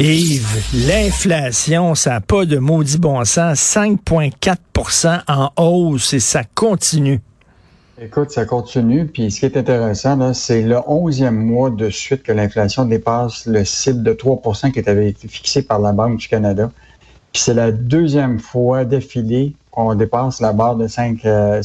Yves, l'inflation, ça n'a pas de maudit bon sens. 5,4% en hausse et ça continue. Écoute, ça continue. Puis ce qui est intéressant, c'est le onzième mois de suite que l'inflation dépasse le cible de 3% qui avait été fixé par la Banque du Canada. Puis c'est la deuxième fois d'affilée qu'on dépasse la barre de 5, 5 euh,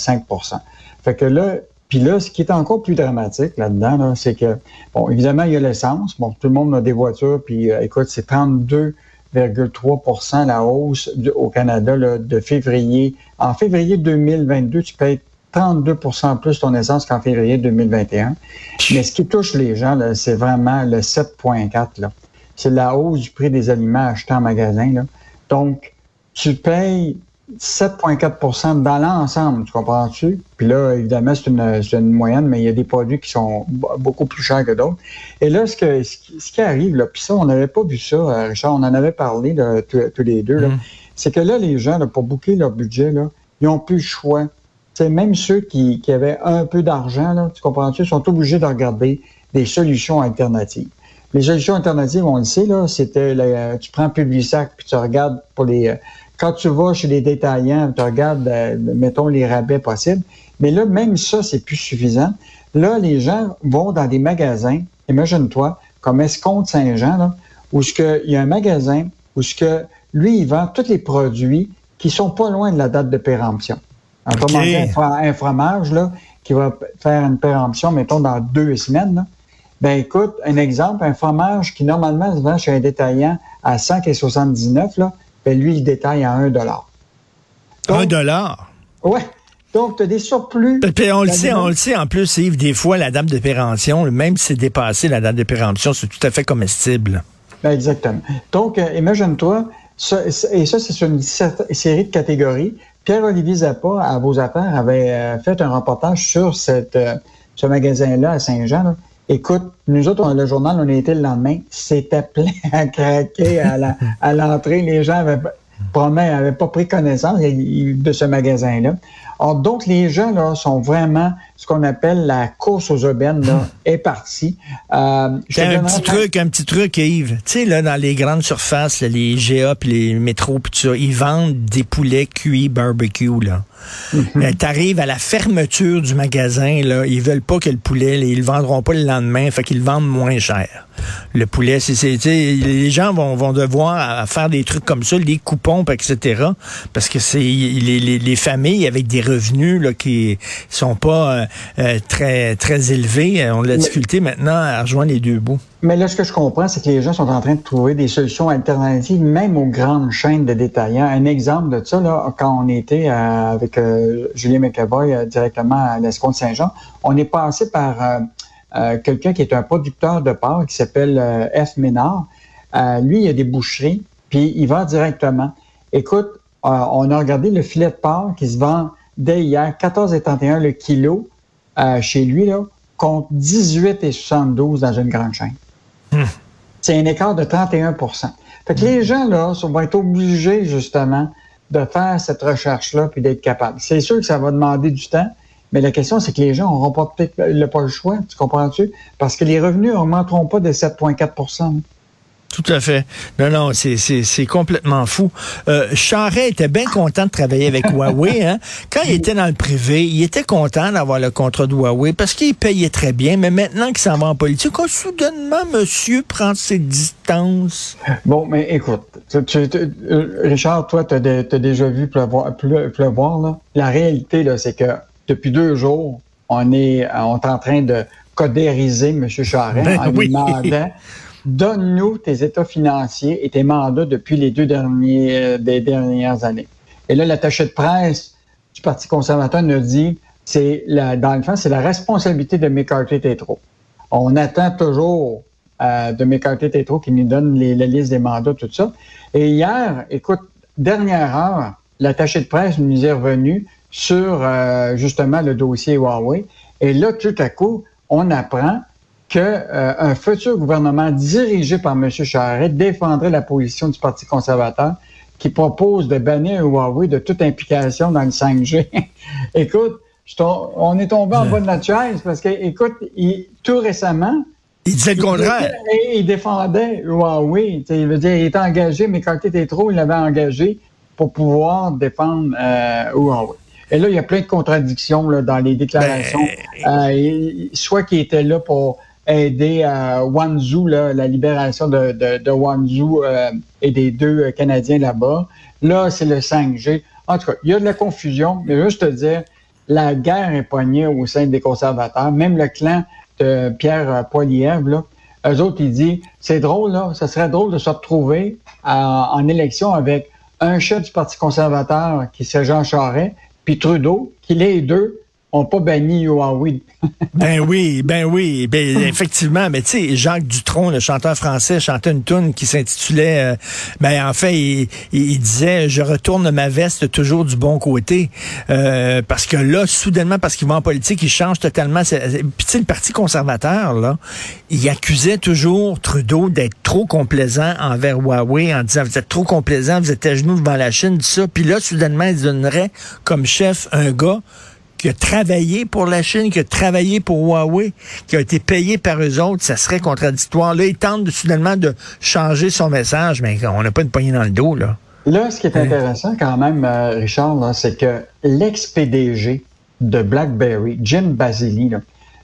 Fait que là, puis là, ce qui est encore plus dramatique là-dedans, c'est que, bon, évidemment, il y a l'essence. Bon, tout le monde a des voitures, puis euh, écoute, c'est 32,3% la hausse au Canada de février. En février 2022, tu payes 32% plus ton essence qu'en février 2021. Mais ce qui touche les gens, c'est vraiment le 7,4. C'est la hausse du prix des aliments achetés en magasin. Là. Donc, tu payes 7,4% dans l'ensemble, tu comprends-tu? Puis là, évidemment, c'est une, moyenne, mais il y a des produits qui sont beaucoup plus chers que d'autres. Et là, ce, que, ce, qui arrive, là, puis ça, on n'avait pas vu ça, euh, Richard, on en avait parlé tous les deux, mm. c'est que là, les gens, pour boucler leur budget, là, ils n'ont plus le choix. C'est même ceux qui, avaient un peu d'argent, tu comprends-tu, sont obligés de regarder des solutions alternatives. Les solutions alternatives, on le sait, là, c'était, tu prends Publisac, puis tu regardes pour les quand tu vas chez les détaillants, tu regardes, euh, mettons, les rabais possibles. Mais là, même ça, c'est plus suffisant. Là, les gens vont dans des magasins, imagine-toi, comme Escompte Saint-Jean, là, où ce que, il y a un magasin où ce que lui, il vend tous les produits qui sont pas loin de la date de péremption. En okay. un, fromage là, qui va faire une péremption, mettons, dans deux semaines. Là. Ben écoute, un exemple, un fromage qui normalement se vend chez un détaillant à 5,79, là, ben lui, il détaille à 1 dollar. 1 dollar? Oui. Donc, tu as des surplus. Puis on le sait, on le sait en plus, Yves, des fois, la date de péremption, même si c'est dépassé la date de péremption, c'est tout à fait comestible. Ben exactement. Donc, euh, imagine-toi, et ça, c'est une série de catégories. Pierre-Olivier Zappa, à Vos Affaires, avait euh, fait un reportage sur cette, euh, ce magasin-là à Saint-Jean. Écoute, nous autres, le journal, on a été le lendemain, c'était plein à craquer à l'entrée. Les gens avaient, probablement, n'avaient pas pris connaissance de ce magasin-là. Donc, les gens là, sont vraiment ce qu'on appelle la course aux aubaines là, est partie. Euh, un petit truc, un petit truc, Yves. Tu sais, là, dans les grandes surfaces, les GA puis les métros puis ça, ils vendent des poulets cuits barbecue, là. Mm T'arrives à la fermeture du magasin, là, ils veulent pas que le poulet, ils le vendront pas le lendemain, fait qu'ils le vendent moins cher. Le poulet, c'est, les gens vont, vont devoir faire des trucs comme ça, les coupons, etc. Parce que c'est les, les, les, familles avec des revenus là, qui sont pas euh, euh, très très élevés ont la difficulté maintenant à rejoindre les deux bouts. Mais là, ce que je comprends, c'est que les gens sont en train de trouver des solutions alternatives, même aux grandes chaînes de détaillants. Un exemple de ça, là, quand on était euh, avec euh, Julien McAvoy euh, directement à l'Escompte Saint-Jean, on est passé par quelqu'un qui est un producteur de porc qui s'appelle F. Ménard. lui, il a des boucheries, puis il va directement. Écoute, on a regardé le filet de porc qui se vend dès hier, 14,31 le kilo chez lui, là, contre 18,72 dans une grande chaîne. Hmm. C'est un écart de 31% Fait que les gens, là, vont être obligés, justement, de faire cette recherche-là puis d'être capables. C'est sûr que ça va demander du temps, mais la question, c'est que les gens n'auront pas peut-être pas le choix, tu comprends-tu? Parce que les revenus n'augmenteront pas de 7,4 tout à fait. Non, non, c'est complètement fou. Euh, Charret était bien content de travailler avec Huawei. Hein? Quand il était dans le privé, il était content d'avoir le contrat de Huawei parce qu'il payait très bien. Mais maintenant qu'il s'en va en politique, oh, soudainement, monsieur prend ses distances. Bon, mais écoute, euh, Richard, toi, tu as, déjà vu pleuvoir. là? La réalité, c'est que depuis deux jours, on est, on est en train de codériser M. Charret ben en lui demandant donne-nous tes états financiers et tes mandats depuis les deux derniers, euh, dernières années. Et là, l'attaché de presse du Parti conservateur nous dit, c'est dans le fond, c'est la responsabilité de McCarthy Tétro. On attend toujours euh, de McCarthy Tétro qui nous donne les, la liste des mandats, tout ça. Et hier, écoute, dernière heure, l'attaché de presse nous est revenu sur euh, justement le dossier Huawei. Et là, tout à coup, on apprend qu'un euh, futur gouvernement dirigé par M. Charest défendrait la position du Parti conservateur qui propose de bannir Huawei de toute implication dans le 5G. écoute, on est tombé en bas de notre chaise parce que, écoute, tout récemment, Il disait le contraire. Il, défendait Huawei. Il veut dire, il était engagé, mais quand il était trop, il l'avait engagé pour pouvoir défendre euh, Huawei. Et là, il y a plein de contradictions là, dans les déclarations. Ben, euh, soit qu'il était là pour aider à Wanzhou, là, la libération de, de, de Wanzhou euh, et des deux Canadiens là-bas. Là, c'est le 5G. En tout cas, il y a de la confusion, mais juste te dire, la guerre est poignée au sein des conservateurs. Même le clan de Pierre Poilievre, là, eux autres, ils disent, c'est drôle, là, ça serait drôle de se retrouver en élection avec un chef du Parti conservateur qui c'est Jean Charest, puis Trudeau, qui les deux pas banni Huawei. ben oui, ben oui, ben effectivement, mais tu sais, Jacques Dutronc, le chanteur français, chantait une tune qui s'intitulait, euh, ben en fait, il, disait, je retourne ma veste toujours du bon côté, euh, parce que là, soudainement, parce qu'il va en politique, il change totalement. Puis tu sais, le Parti conservateur, là, il accusait toujours Trudeau d'être trop complaisant envers Huawei en disant, vous êtes trop complaisant, vous êtes à genoux devant la Chine, tout ça. Puis là, soudainement, il donnerait comme chef un gars qui a travaillé pour la Chine, qui a travaillé pour Huawei, qui a été payé par eux autres, ça serait contradictoire. Là, il tente soudainement de changer son message, mais on n'a pas de poignée dans le dos, là. Là, ce qui est intéressant quand même, euh, Richard, c'est que l'ex-PDG de BlackBerry, Jim Basili,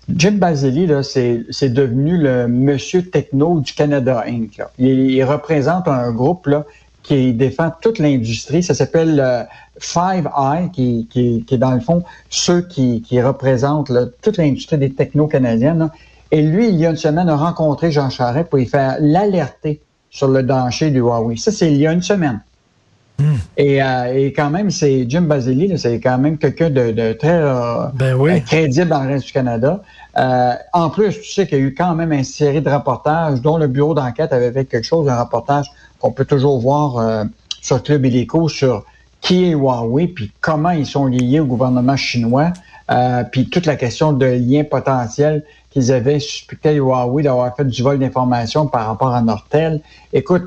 Jim Basili, c'est devenu le monsieur techno du Canada Inc. Il, représente un groupe là, qui défend toute l'industrie. Ça s'appelle euh, Five Eye, qui, qui, qui, est dans le fond ceux qui, qui représentent toute l'industrie des techno canadiennes. Et lui, il y a une semaine, a rencontré Jean Charest pour y faire l'alerter sur le danger du Huawei. Ça, c'est il y a une semaine. Hmm. Et, euh, et, quand même, c'est Jim Basili, c'est quand même quelqu'un de, de, très euh, ben oui. crédible dans le reste du Canada. Euh, en plus, tu sais qu'il y a eu quand même une série de reportages dont le bureau d'enquête avait fait quelque chose, un reportage qu'on peut toujours voir euh, sur Club Illico sur qui est Huawei, puis comment ils sont liés au gouvernement chinois, euh, puis toute la question de lien potentiel qu'ils avaient suspecté Huawei d'avoir fait du vol d'informations par rapport à Nortel. Écoute,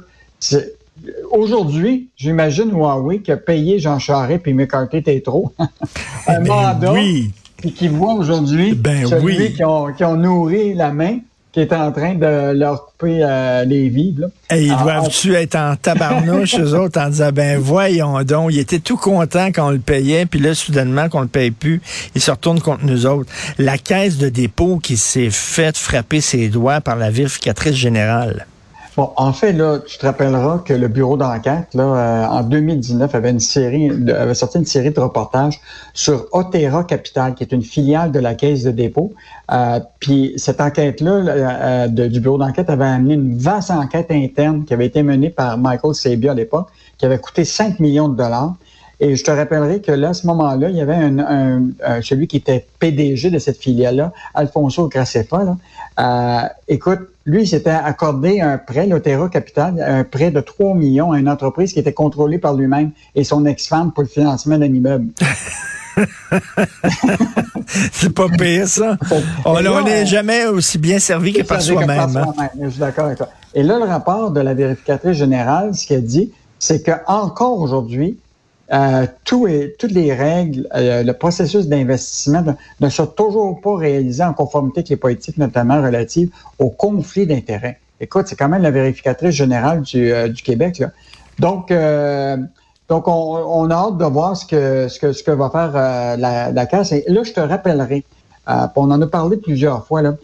aujourd'hui, j'imagine Huawei qui a payé Jean Charest puis McCarthy Tétro un ben mandat, oui. puis qui voit aujourd'hui ben celui qui, ont, qui ont nourri la main qui est en train de leur couper euh, les vives. Et ils doivent-tu être en tabarnouche, eux autres, en disant, ben voyons donc, ils étaient tout contents quand on le payait, puis là, soudainement, qu'on le paye plus, ils se retournent contre nous autres. La caisse de dépôt qui s'est faite frapper ses doigts par la vérificatrice générale. Bon, en fait, là, tu te rappelleras que le bureau d'enquête, là, euh, en 2019, avait une série, avait sorti une série de reportages sur Otera Capital, qui est une filiale de la Caisse de dépôt. Euh, puis cette enquête-là euh, du bureau d'enquête avait amené une vaste enquête interne qui avait été menée par Michael Sabia à l'époque, qui avait coûté 5 millions de dollars. Et je te rappellerai que là, à ce moment-là, il y avait un, un, celui qui était PDG de cette filiale-là, Alfonso Gracefa. Là. Euh, écoute, lui, il s'était accordé un prêt, l'Otera Capital, un prêt de 3 millions à une entreprise qui était contrôlée par lui-même et son ex-femme pour le financement d'un immeuble. c'est pas pire, ça. On n'est jamais aussi bien servi que par soi-même. Hein. je suis d'accord avec toi. Et là, le rapport de la vérificatrice générale, ce qu'elle dit, c'est qu'encore aujourd'hui, euh, tout toutes les règles, euh, le processus d'investissement ne, sont toujours pas réalisés en conformité avec les politiques, notamment relatives au conflit d'intérêts. Écoute, c'est quand même la vérificatrice générale du, euh, du Québec. Là. Donc, donc on, a hâte de voir ce que, ce que, ce que va faire la, la, Caisse. Et là, je te rappellerai, on en a parlé plusieurs fois, là,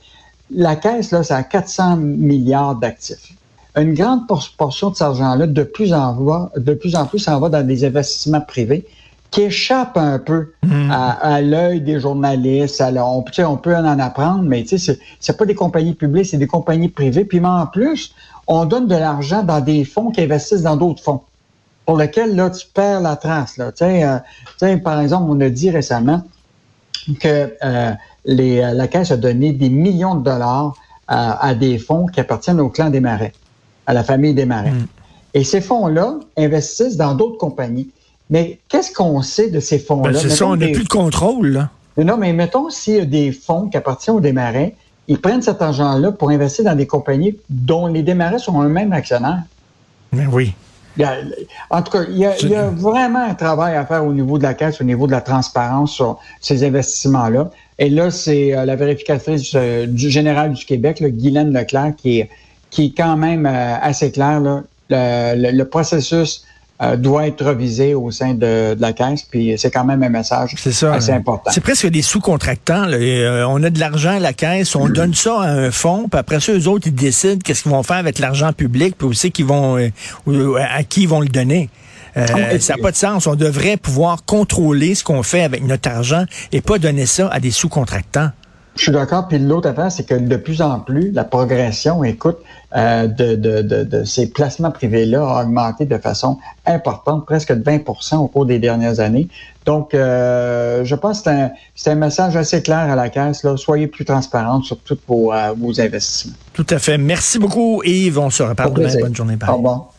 la Caisse, là, c'est à 400 milliards d'actifs une grande portion de cet argent-là, de plus en de plus en plus, s'en va dans des investissements privés qui échappent un peu hmm. à, l'œil des journalistes. on, on peut en apprendre, mais ce c'est pas des compagnies publiques, c'est des compagnies privées. Puis en plus, on donne de l'argent dans des fonds qui investissent dans d'autres fonds, pour lesquels là, tu perds la trace. Là. Euh, par exemple, on a dit récemment que euh, les, la Caisse a donné des millions de dollars à des fonds qui appartiennent au clan des Marais à la famille des Marais. Mm. Et ces fonds-là investissent dans d'autres compagnies. Mais qu'est-ce qu'on sait de ces fonds-là? Ben, c'est ça, on n'a plus de contrôle. Là. Non, mais mettons s'il y a des fonds qui appartiennent aux démarrais, ils prennent cet argent-là pour investir dans des compagnies dont les démarrais sont eux-mêmes actionnaires. Mais oui. en tout cas, il y, a, vraiment un travail à faire au niveau de la caisse, au niveau de la transparence sur ces investissements-là. Et là, c'est la vérificatrice du général du Québec, là, Guylaine Leclerc, qui est, qui est quand même assez clair. Là. le, processus euh, doit être revisé au sein de, la caisse, puis c'est quand même un message assez important. C'est presque des sous-contractants. Euh, on a de l'argent à la caisse, on donne ça à un fonds, puis après ça, eux autres, ils décident qu'est-ce qu'ils vont faire avec l'argent public, puis aussi qu'ils vont, euh, à qui ils vont le donner. Ah, ça n'a pas de sens. On devrait pouvoir contrôler ce qu'on fait avec notre argent et pas donner ça à des sous-contractants. Je suis d'accord. Puis l'autre affaire, c'est que de plus en plus, la progression, écoute, euh, de, de, de, ces placements privés-là a augmenté de façon importante, presque de 20% au cours des dernières années. Donc, euh, je pense que c'est un, un, message assez clair à la caisse. Là. Soyez plus transparente sur tous vos, euh, vos investissements. Tout à fait. Merci beaucoup, Yves. On se reparle demain. Bonne journée. Au revoir.